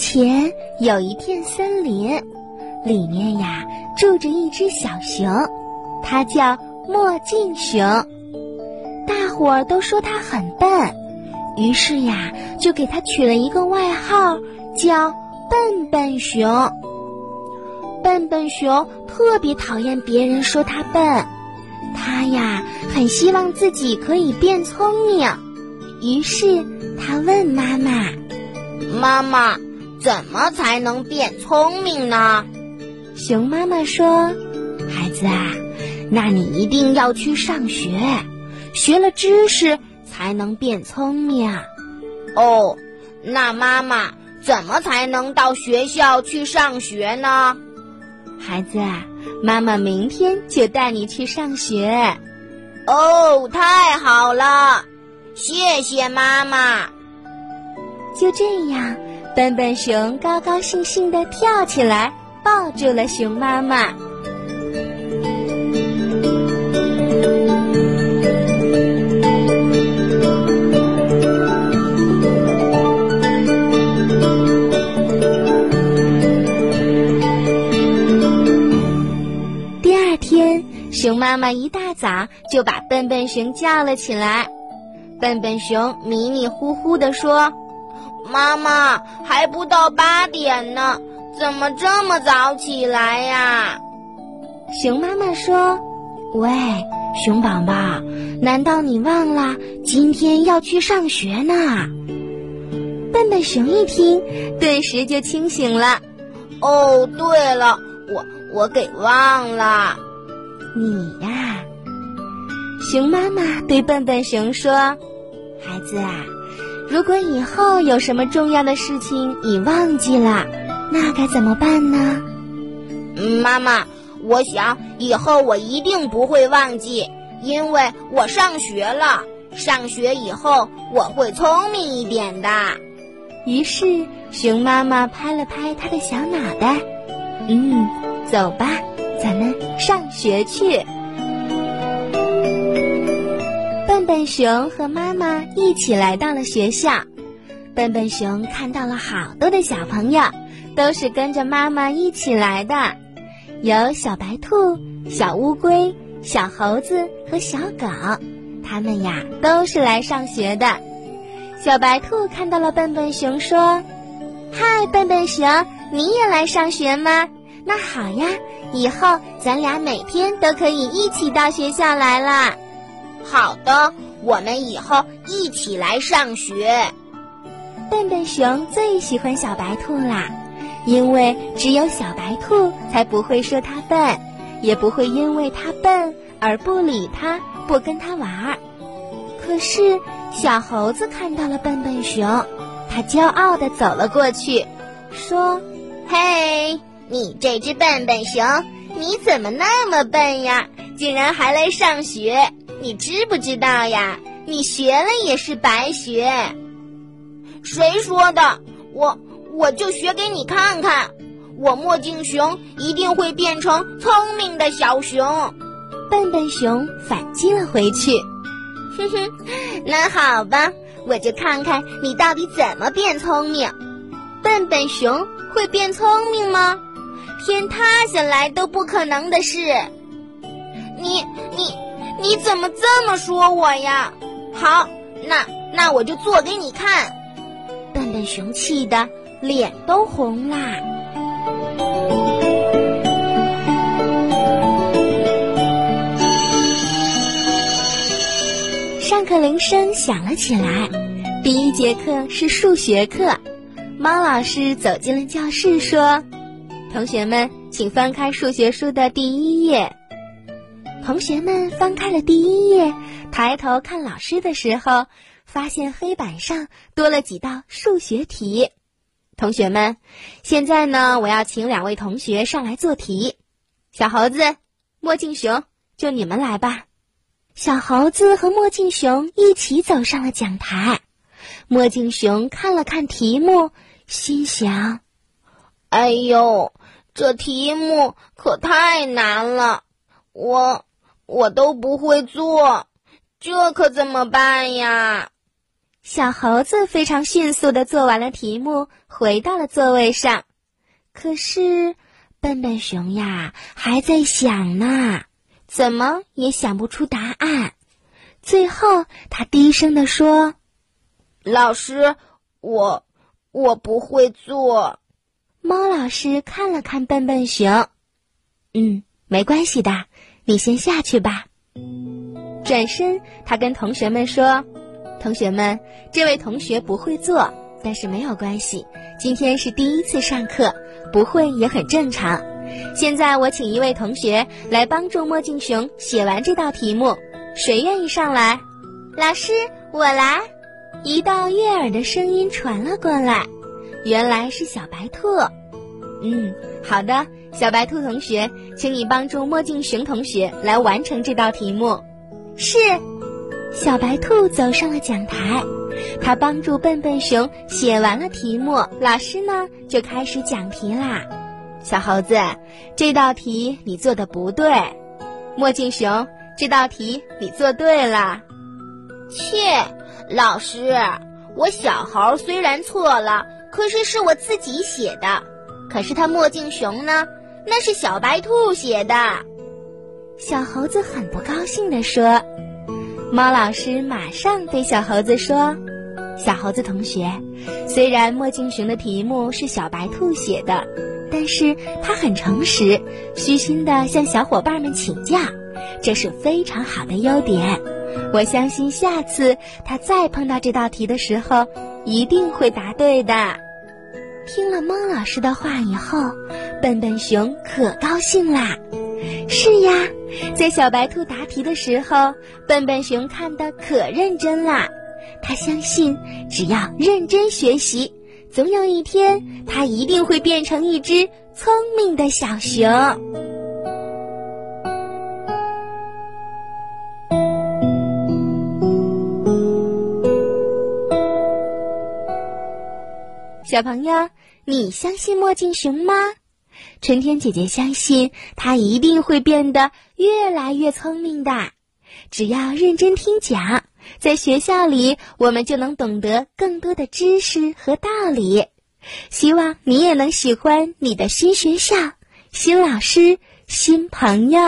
前有一片森林，里面呀住着一只小熊，它叫墨镜熊。大伙儿都说它很笨，于是呀就给它取了一个外号，叫笨笨熊。笨笨熊特别讨厌别人说它笨，它呀很希望自己可以变聪明，于是它问妈妈：“妈妈。”怎么才能变聪明呢？熊妈妈说：“孩子啊，那你一定要去上学，学了知识才能变聪明。”哦，那妈妈怎么才能到学校去上学呢？孩子啊，妈妈明天就带你去上学。哦，太好了，谢谢妈妈。就这样。笨笨熊高高兴兴地跳起来，抱住了熊妈妈。第二天，熊妈妈一大早就把笨笨熊叫了起来。笨笨熊迷迷糊糊地说。妈妈还不到八点呢，怎么这么早起来呀？熊妈妈说：“喂，熊宝宝，难道你忘了今天要去上学呢？”笨笨熊一听，顿时就清醒了。哦，对了，我我给忘了。你呀，熊妈妈对笨笨熊说：“孩子啊。”如果以后有什么重要的事情你忘记了，那该怎么办呢？妈妈，我想以后我一定不会忘记，因为我上学了。上学以后我会聪明一点的。于是熊妈妈拍了拍他的小脑袋，嗯，走吧，咱们上学去。笨熊和妈妈一起来到了学校。笨笨熊看到了好多的小朋友，都是跟着妈妈一起来的，有小白兔、小乌龟、小猴子和小狗，他们呀都是来上学的。小白兔看到了笨笨熊，说：“嗨，笨笨熊，你也来上学吗？那好呀，以后咱俩每天都可以一起到学校来了。”好的，我们以后一起来上学。笨笨熊最喜欢小白兔啦，因为只有小白兔才不会说它笨，也不会因为它笨而不理它、不跟它玩儿。可是小猴子看到了笨笨熊，它骄傲地走了过去，说：“嘿，你这只笨笨熊，你怎么那么笨呀？竟然还来上学！”你知不知道呀？你学了也是白学。谁说的？我我就学给你看看。我墨镜熊一定会变成聪明的小熊。笨笨熊反击了回去。哼哼，那好吧，我就看看你到底怎么变聪明。笨笨熊会变聪明吗？天塌下来都不可能的事。你你。你怎么这么说我呀？好，那那我就做给你看。笨笨熊气得脸都红啦。上课铃声响了起来，第一节课是数学课。猫老师走进了教室，说：“同学们，请翻开数学书的第一页。”同学们翻开了第一页，抬头看老师的时候，发现黑板上多了几道数学题。同学们，现在呢，我要请两位同学上来做题。小猴子、墨镜熊，就你们来吧。小猴子和墨镜熊一起走上了讲台。墨镜熊看了看题目，心想：“哎呦，这题目可太难了，我。”我都不会做，这可怎么办呀？小猴子非常迅速的做完了题目，回到了座位上。可是，笨笨熊呀还在想呢，怎么也想不出答案。最后，他低声的说：“老师，我我不会做。”猫老师看了看笨笨熊，嗯，没关系的，你先下去吧。转身，他跟同学们说：“同学们，这位同学不会做，但是没有关系，今天是第一次上课，不会也很正常。现在我请一位同学来帮助墨镜熊写完这道题目，谁愿意上来？”老师，我来。一道悦耳的声音传了过来。原来是小白兔，嗯，好的，小白兔同学，请你帮助墨镜熊同学来完成这道题目。是，小白兔走上了讲台，他帮助笨笨熊写完了题目。老师呢，就开始讲题啦。小猴子，这道题你做的不对。墨镜熊，这道题你做对了。切，老师，我小猴虽然错了。可是是我自己写的，可是他墨镜熊呢？那是小白兔写的。小猴子很不高兴地说。猫老师马上对小猴子说：“小猴子同学，虽然墨镜熊的题目是小白兔写的，但是他很诚实，虚心地向小伙伴们请教，这是非常好的优点。我相信下次他再碰到这道题的时候。”一定会答对的。听了猫老师的话以后，笨笨熊可高兴啦。是呀，在小白兔答题的时候，笨笨熊看得可认真啦。他相信，只要认真学习，总有一天，他一定会变成一只聪明的小熊。小朋友，你相信墨镜熊吗？春天姐姐相信它一定会变得越来越聪明的。只要认真听讲，在学校里我们就能懂得更多的知识和道理。希望你也能喜欢你的新学校、新老师、新朋友。